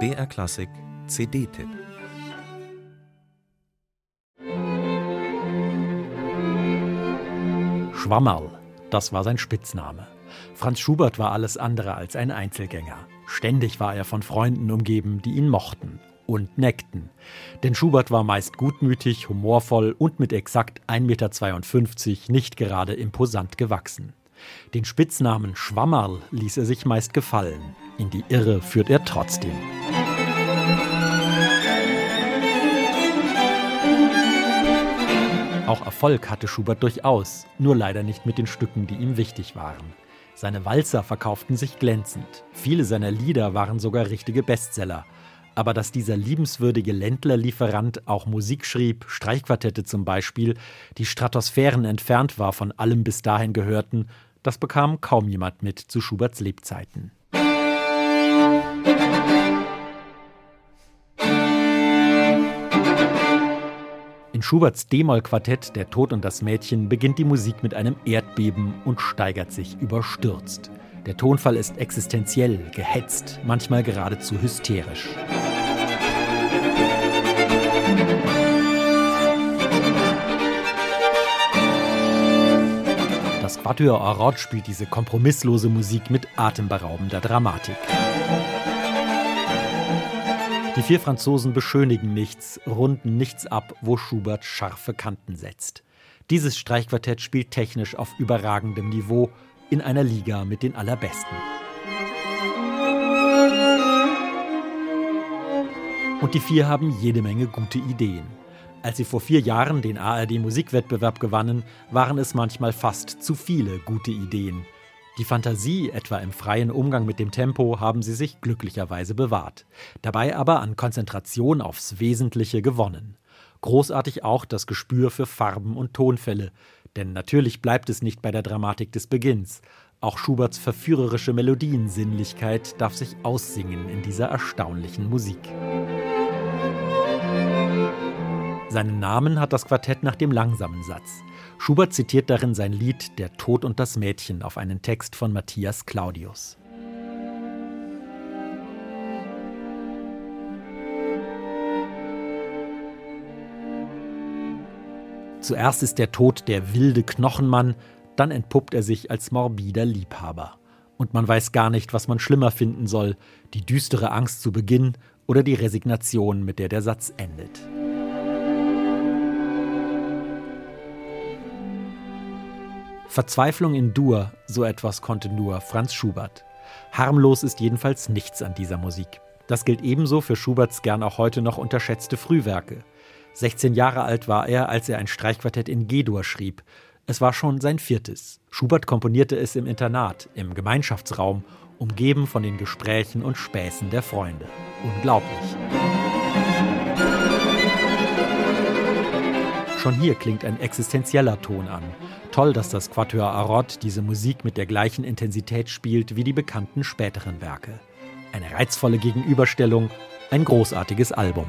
BR Klassik CD-Tipp Schwammerl, das war sein Spitzname. Franz Schubert war alles andere als ein Einzelgänger. Ständig war er von Freunden umgeben, die ihn mochten und neckten. Denn Schubert war meist gutmütig, humorvoll und mit exakt 1,52 Meter nicht gerade imposant gewachsen. Den Spitznamen Schwammerl ließ er sich meist gefallen. In die Irre führt er trotzdem. Auch Erfolg hatte Schubert durchaus, nur leider nicht mit den Stücken, die ihm wichtig waren. Seine Walzer verkauften sich glänzend. Viele seiner Lieder waren sogar richtige Bestseller. Aber dass dieser liebenswürdige Ländlerlieferant auch Musik schrieb, Streichquartette zum Beispiel, die Stratosphären entfernt war von allem bis dahin Gehörten, das bekam kaum jemand mit zu Schuberts Lebzeiten. In Schuberts D-Moll-Quartett Der Tod und das Mädchen beginnt die Musik mit einem Erdbeben und steigert sich überstürzt. Der Tonfall ist existenziell, gehetzt, manchmal geradezu hysterisch. Das Quatuor Arod spielt diese kompromisslose Musik mit atemberaubender Dramatik. Die vier Franzosen beschönigen nichts, runden nichts ab, wo Schubert scharfe Kanten setzt. Dieses Streichquartett spielt technisch auf überragendem Niveau in einer Liga mit den Allerbesten. Und die vier haben jede Menge gute Ideen. Als sie vor vier Jahren den ARD-Musikwettbewerb gewannen, waren es manchmal fast zu viele gute Ideen. Die Fantasie, etwa im freien Umgang mit dem Tempo, haben sie sich glücklicherweise bewahrt. Dabei aber an Konzentration aufs Wesentliche gewonnen. Großartig auch das Gespür für Farben und Tonfälle. Denn natürlich bleibt es nicht bei der Dramatik des Beginns. Auch Schuberts verführerische Melodiensinnlichkeit darf sich aussingen in dieser erstaunlichen Musik. Seinen Namen hat das Quartett nach dem langsamen Satz. Schubert zitiert darin sein Lied Der Tod und das Mädchen auf einen Text von Matthias Claudius. Zuerst ist der Tod der wilde Knochenmann, dann entpuppt er sich als morbider Liebhaber. Und man weiß gar nicht, was man schlimmer finden soll, die düstere Angst zu Beginn oder die Resignation, mit der der Satz endet. Verzweiflung in Dur, so etwas konnte nur Franz Schubert. Harmlos ist jedenfalls nichts an dieser Musik. Das gilt ebenso für Schuberts gern auch heute noch unterschätzte Frühwerke. 16 Jahre alt war er, als er ein Streichquartett in G-Dur schrieb. Es war schon sein viertes. Schubert komponierte es im Internat, im Gemeinschaftsraum, umgeben von den Gesprächen und Späßen der Freunde. Unglaublich. Schon hier klingt ein existenzieller Ton an. Toll, dass das Quatuor Arod diese Musik mit der gleichen Intensität spielt wie die bekannten späteren Werke. Eine reizvolle Gegenüberstellung, ein großartiges Album.